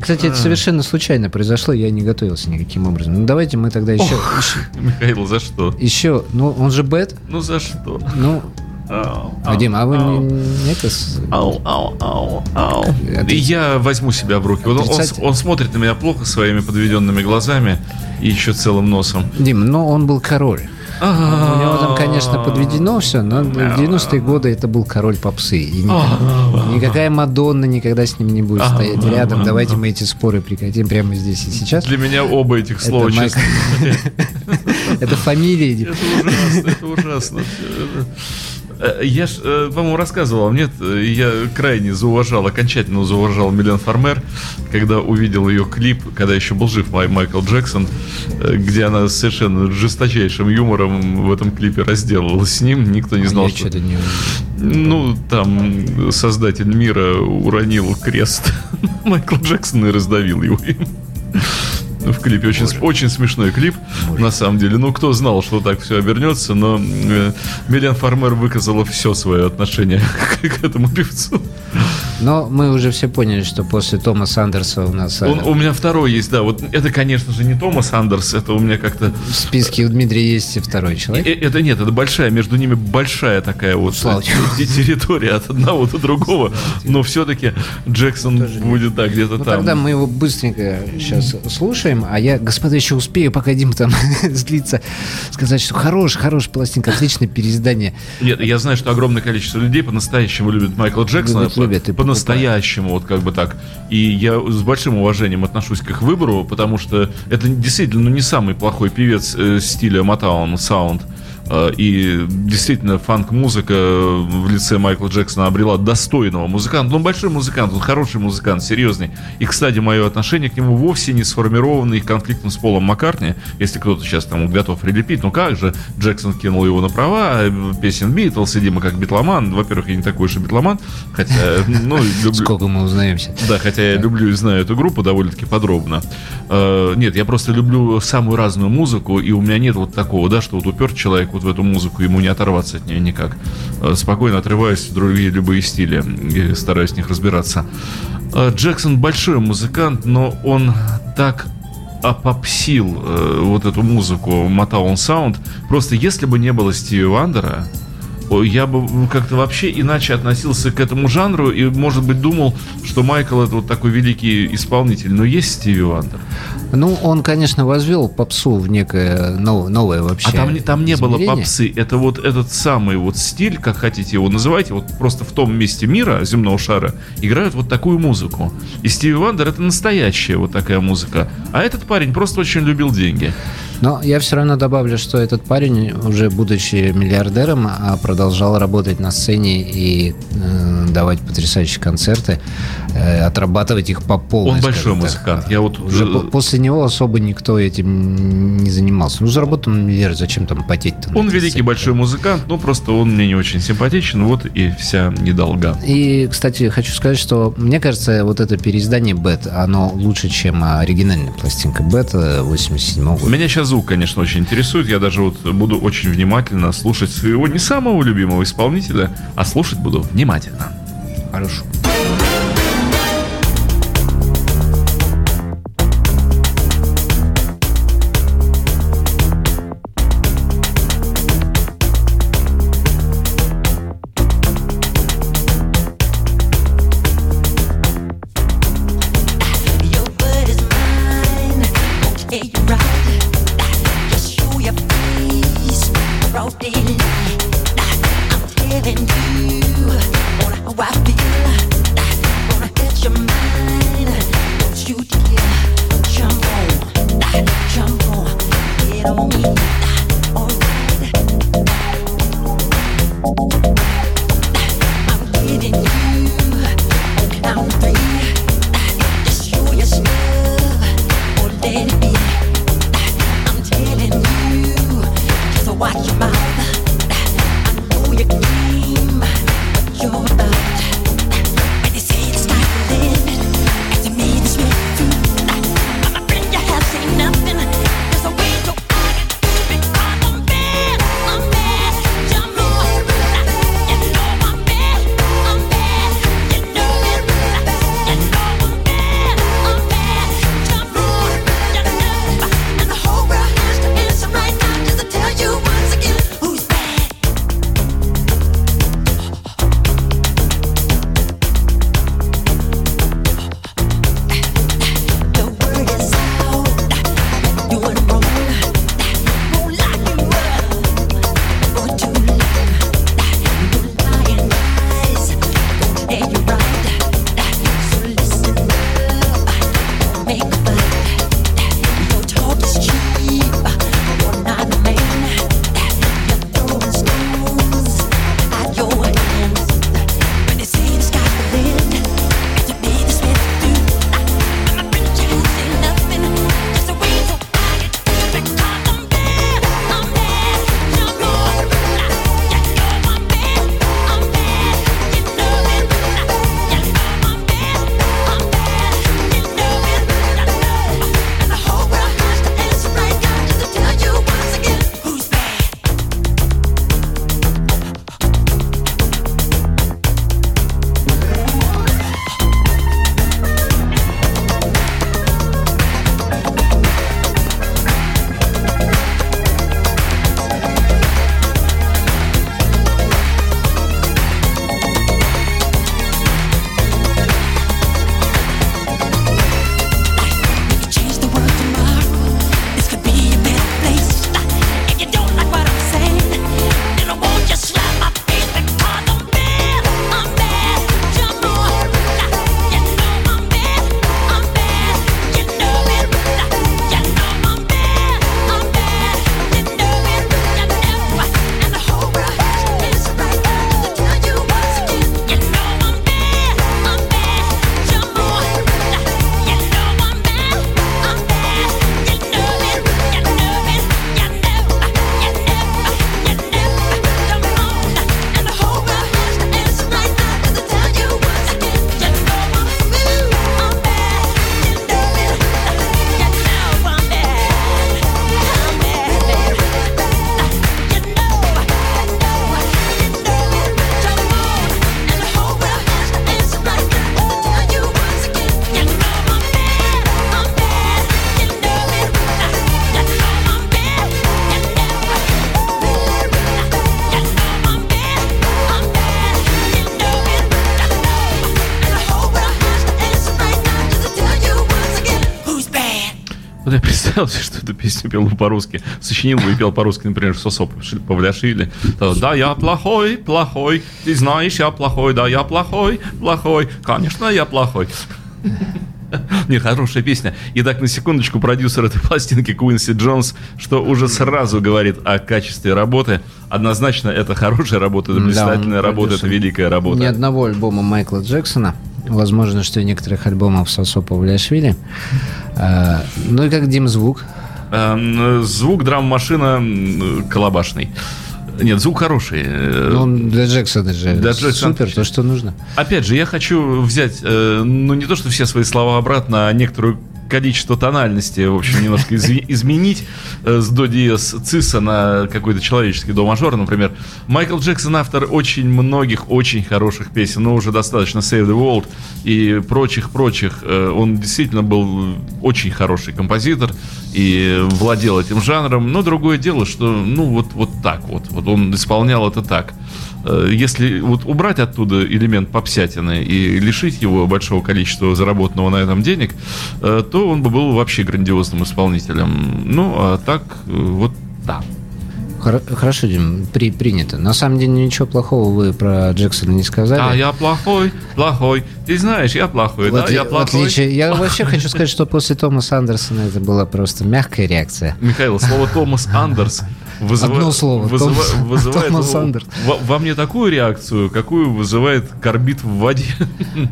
Кстати, это совершенно случайно произошло, я не готовился никаким образом. Ну давайте мы тогда еще... [LAUGHS] Михаил, за что? еще- ну он же Бэт, Ну за что? ну... А, Дим, а вы не, это... Ау, ау, ау, ау. И я возьму себя в руки. Он, он, он смотрит на меня плохо своими подведенными глазами и еще целым носом. Дим, ну он был король. У него там, конечно, подведено все, но в 90-е годы это был король попсы. И никак- никакая Мадонна никогда с ним не будет стоять рядом. Давайте мы эти споры прекратим прямо здесь и сейчас. Для меня оба этих слова, [LAUGHS] Это честно. Это фамилия. Дим. Это ужасно, это ужасно. Э, Я ж, э, по-моему, рассказывал, нет, э, я крайне зауважал, окончательно зауважал Милен Фармер, когда увидел ее клип, когда еще был жив Май- Майкл Джексон, э, где она совершенно жесточайшим юмором в этом клипе разделалась с ним, никто не знал, Я что... не... Ну, там создатель мира уронил крест [LAUGHS] Майкла Джексона и раздавил его им. В клипе очень, очень смешной клип, на самом деле. Ну, кто знал, что так все обернется, но э, Милен Фармер выказала все свое отношение к, [LAUGHS] к этому певцу. Но мы уже все поняли, что после Томаса Андерса у нас э, Он- у меня второй есть, да. Вот это, конечно же, не Томас Андерс, это у меня как-то... в списке у Дмитрия есть и второй человек. Э, Это нет, это большая, между ними большая такая вот э, территория от одного до другого. Но все-таки Джексон будет, да, где-то Ну, там. тогда мы его быстренько сейчас слушаем, а я, господа, еще успею, пока Дим там [LAUGHS] злится, сказать, что хорош, хорош пластинка, отличное переиздание. Нет, я знаю, что огромное количество людей по-настоящему любят Майкла Джексона. Любят, любят и по- по-настоящему, вот как бы так. И я с большим уважением отношусь к их выбору, потому что это действительно ну, не самый плохой певец э, стиля Motown Sound. Э, И действительно, фанк-музыка в лице Майкла Джексона обрела достойного музыканта. Он большой музыкант, он хороший музыкант, серьезный. И, кстати, мое отношение к нему вовсе не сформировано их конфликтом с Полом Маккартни. Если кто-то сейчас там готов прилепить, ну как же, Джексон кинул его на права, э, песен Битлз, и Дима как битломан. Во-первых, я не такой уж и битломан, хотя, [LAUGHS] ну, люблю... Сколько мы узнаемся. Да, хотя я люблю и знаю эту группу довольно-таки подробно. Э, нет, я просто люблю самую разную музыку, и у меня нет вот такого, да, что вот упер человек вот в эту музыку, ему не оторваться от нее никак. Э, спокойно отрываюсь в другие любые стили и стараюсь в них разбираться. Э, Джексон большой музыкант, но он так опопсил э, вот эту музыку Motown Sound. Просто если бы не было Стиви Вандера, я бы как-то вообще иначе относился к этому жанру и, может быть, думал, что Майкл это вот такой великий исполнитель. Но есть Стиви Вандер. Ну, он, конечно, возвел попсу в некое нов- новое вообще А там, не- там не было попсы. Это вот этот самый вот стиль, как хотите его называйте, вот просто в том месте мира, земного шара, играют вот такую музыку. И Стиви Вандер это настоящая вот такая музыка. А этот парень просто очень любил деньги. Но я все равно добавлю, что этот парень, уже будучи миллиардером, а, продолжал работать на сцене и э, давать потрясающие концерты, э, отрабатывать их по полной. Он большой так. музыкант. Я вот Уже по- после него особо никто этим не занимался. Ну, заработал миллиард, зачем там потеть-то? он великий сцене? большой музыкант, но просто он мне не очень симпатичен, вот и вся недолга. И, кстати, хочу сказать, что мне кажется, вот это переиздание Бет, оно лучше, чем оригинальная пластинка Бет 87 года. Меня сейчас звук, конечно, очень интересует. Я даже вот буду очень внимательно слушать своего не самого любимого исполнителя, а слушать буду внимательно. Хорошо. понравилось, что эту песню пел по-русски. Сочинил бы и пел по-русски, например, Сосоп Павляшвили. Да, я плохой, плохой, ты знаешь, я плохой, да, я плохой, плохой, конечно, я плохой. [LAUGHS] Не, хорошая песня. И так, на секундочку, продюсер этой пластинки Куинси Джонс, что уже сразу говорит о качестве работы. Однозначно, это хорошая работа, это блистательная да, работа, продюсер. это великая работа. Ни одного альбома Майкла Джексона возможно, что некоторых альбомов Сосо Павлиашвили. А, ну и как Дим звук? Эм, звук драм-машина колобашный. Нет, звук хороший. Но он для Джексона же для Джексона. супер, то, что нужно. Опять же, я хочу взять, э, ну, не то, что все свои слова обратно, а некоторую количество тональностей в общем, немножко из изменить э, с до диез циса на какой-то человеческий до мажор, например. Майкл Джексон автор очень многих очень хороших песен, но уже достаточно Save the World и прочих-прочих. Э, он действительно был очень хороший композитор и владел этим жанром, но другое дело, что, ну, вот, вот так вот, вот он исполнял это так. Э, если вот убрать оттуда элемент попсятины и лишить его большого количества заработанного на этом денег, э, то он бы был вообще грандиозным исполнителем. Ну, а так э, вот да. Хорошо, Дим, при, принято. На самом деле ничего плохого вы про Джексона не сказали. А я плохой, плохой. Ты знаешь, я плохой, вот, да, я плохой. Отличие. Я вообще хочу сказать, что после Томаса Андерсона это была просто мягкая реакция. Михаил, слово Томас Андерс вызывает, Одно слово, вызыва- Томас- вызывает Томас во- Андерс. во, во мне такую реакцию, какую вызывает корбит в воде.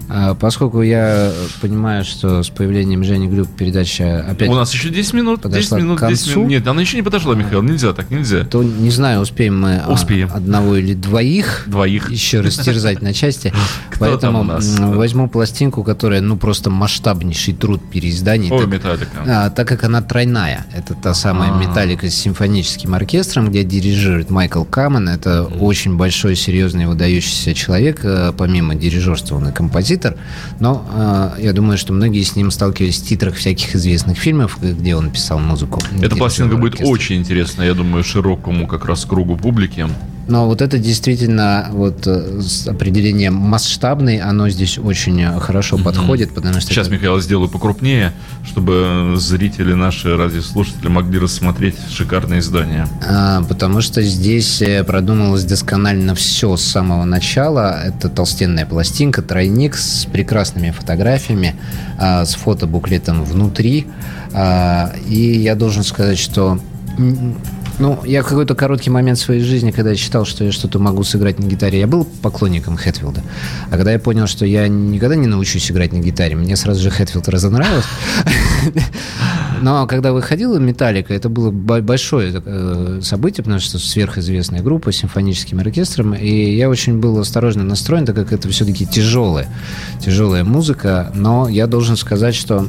А, Поскольку я понимаю, что с появлением Жени Глюк передача опять... У нас еще 10 минут, 10 Подошла минут, к 10 концу. минут. Нет, она еще не подошла, Михаил, нельзя так, нельзя. То не знаю, успеем мы а, Успеем. одного или двоих Двоих. еще растерзать на части. [LAUGHS] Кто Поэтому там у нас? возьму пластинку, которая, ну, просто масштабнейший труд переизданий. Ой, Так- Металлика. а, так как она тройная. Это та самая А. металлика с симфоническим оркестром, где дирижирует Майкл Камен. Это очень большой, серьезный, выдающийся человек. э, Помимо дирижерства он и композитор. Но э, я думаю, что многие с ним сталкивались в титрах всяких известных фильмов, где он писал музыку. Эта пластинка будет очень интересна, я думаю, широкому как раз кругу публики. Но вот это действительно вот э, с определением масштабный, оно здесь очень э, хорошо подходит, потому что Сейчас, это- Михаил, сделаю покрупнее, чтобы зрители наши радиослушатели могли рассмотреть шикарное издание. А, Потому что здесь э, продумалось досконально все с самого начала. Это толстенная пластинка, тройник с прекрасными фотографиями, а, с фотобуклетом внутри. А, И я должен сказать, что ну, я в какой-то короткий момент своей жизни, когда я считал, что я что-то могу сыграть на гитаре, я был поклонником Хэтфилда. А когда я понял, что я никогда не научусь играть на гитаре, мне сразу же Хэтфилд разонравилось. Но когда выходила Металлика, это было бо- большое э, событие, потому что сверхизвестная группа с симфоническим оркестром, и я очень был осторожно настроен, так как это все-таки тяжелая, тяжелая музыка, но я должен сказать, что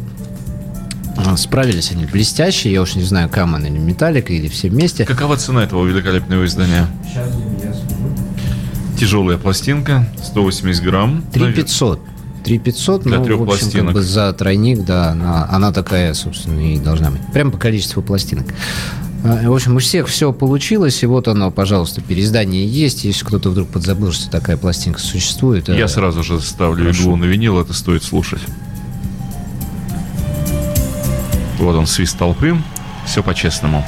справились они блестяще, я уж не знаю, Каман или Металлика, или все вместе. Какова цена этого великолепного издания? Тяжелая пластинка, 180 грамм. 3500. 3500, Для ну, трех в общем, как пластинок. бы за тройник, да, она, она такая, собственно, и должна быть. Прям по количеству пластинок. А, В общем, у всех все получилось, и вот оно, пожалуйста, переиздание есть. Если кто-то вдруг подзабыл, что такая пластинка существует. Я э, сразу же ставлю Хорошо. иглу на винил, это стоит слушать. Вот он, свист толпы. Все по-честному.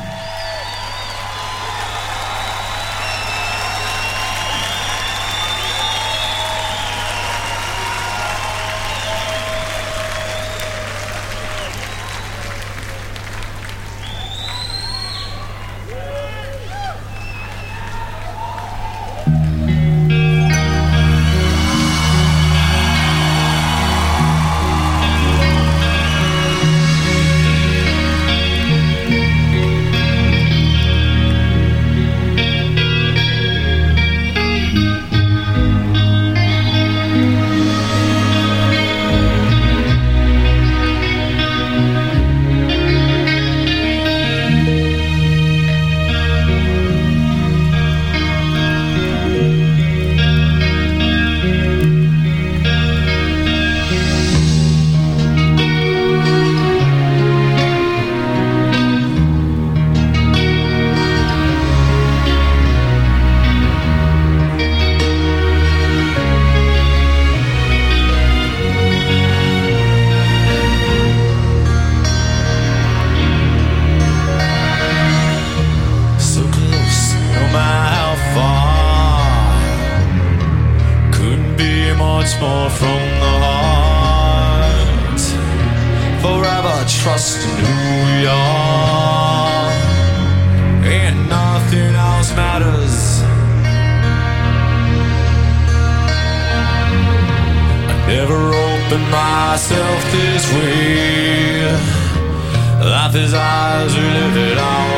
Myself this way. Life is ours, we live it our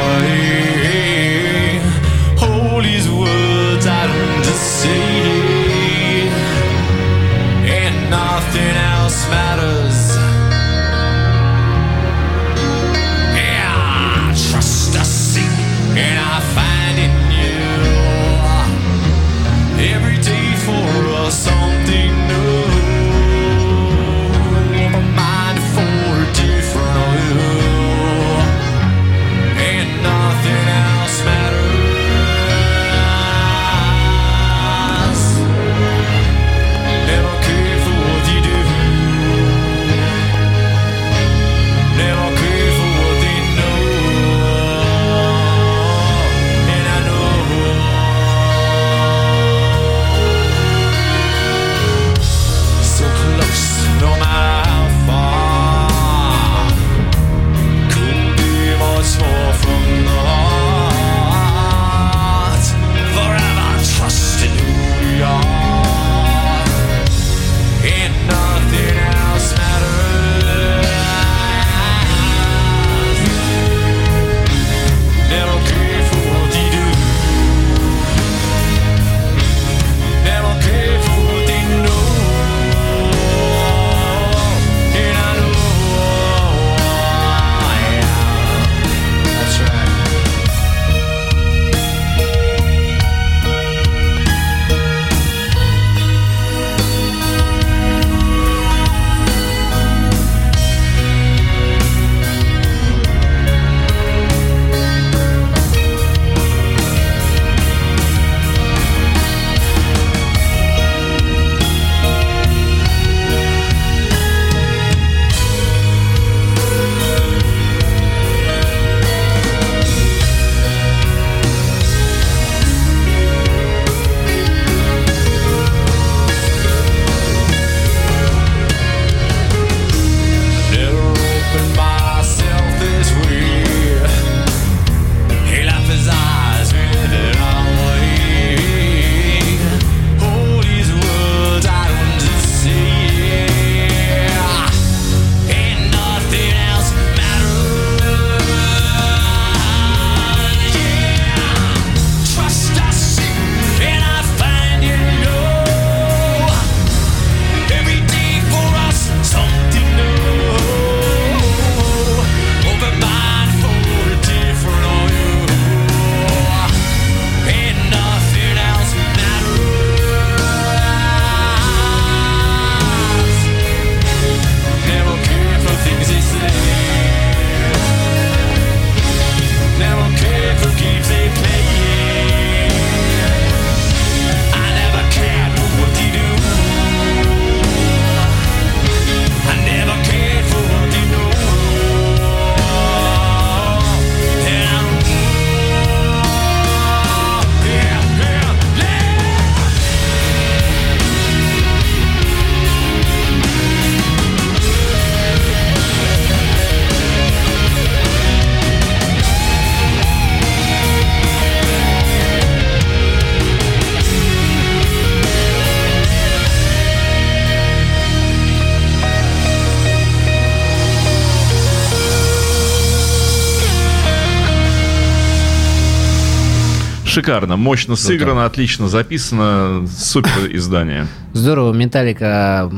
Шикарно, мощно сыграно, отлично записано, супер издание. Здорово, Металлика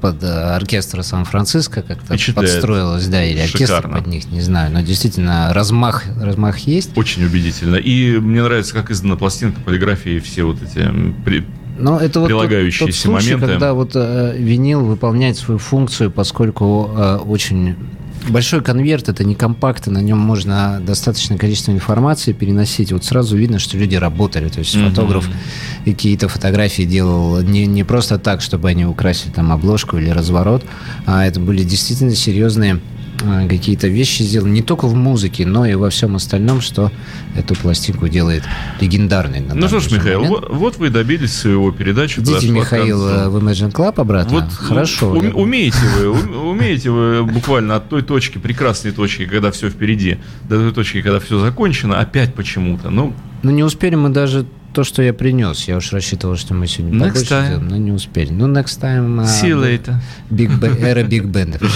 под э, оркестр Сан-Франциско как-то подстроилась, да, или оркестр Шикарно. под них, не знаю, но действительно размах, размах есть. Очень убедительно. И мне нравится, как издана пластинка, полиграфия и все вот эти при- Но это вот тот, Прилагающиеся тот случай, моменты. когда вот э, винил выполняет свою функцию, поскольку э, очень большой конверт, это не компакт, и на нем можно достаточное количество информации переносить. Вот сразу видно, что люди работали. То есть фотограф какие-то фотографии делал не, не просто так, чтобы они украсили там обложку или разворот, а это были действительно серьезные какие-то вещи сделаны не только в музыке, но и во всем остальном, что эту пластинку делает легендарной. на Ну что ж, Михаил, момент. вот, вот вы добились своего передачи. Идите, Михаил, э, в Imagine Club обратно. Вот Хорошо. ум- я- умеете вы, [LAUGHS] ум- умеете вы буквально от той точки, прекрасной точки, когда все впереди, до той точки, когда все закончено, опять почему-то. Ну, Ну, не успели мы даже то, что я принес. Я уж рассчитывал, что мы сегодня Next побольше time. сделаем, но не успели. Ну, next time. а, see you later. Big Ba- эра Биг Бендов. [LAUGHS]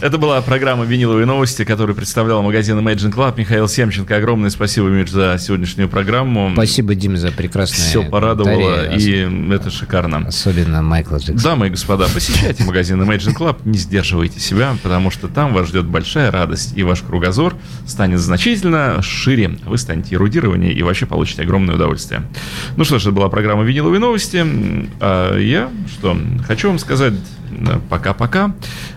Это была программа «Виниловые новости», которую представлял магазин Imagine Club. Михаил Семченко, огромное спасибо, Миш, за сегодняшнюю программу. Спасибо, Дим, за прекрасное Все порадовало, и это шикарно. ос- Особенно Майкла Джексона. Дамы и господа, посещайте магазин Imagine Club, не сдерживайте себя, потому что там вас ждет большая радость, и ваш кругозор станет значительно шире. Вы станете эрудированнее и вообще получите огромное удовольствие. Ну что ж, это была программа «Виниловые новости». А я что, хочу вам сказать да, пока-пока.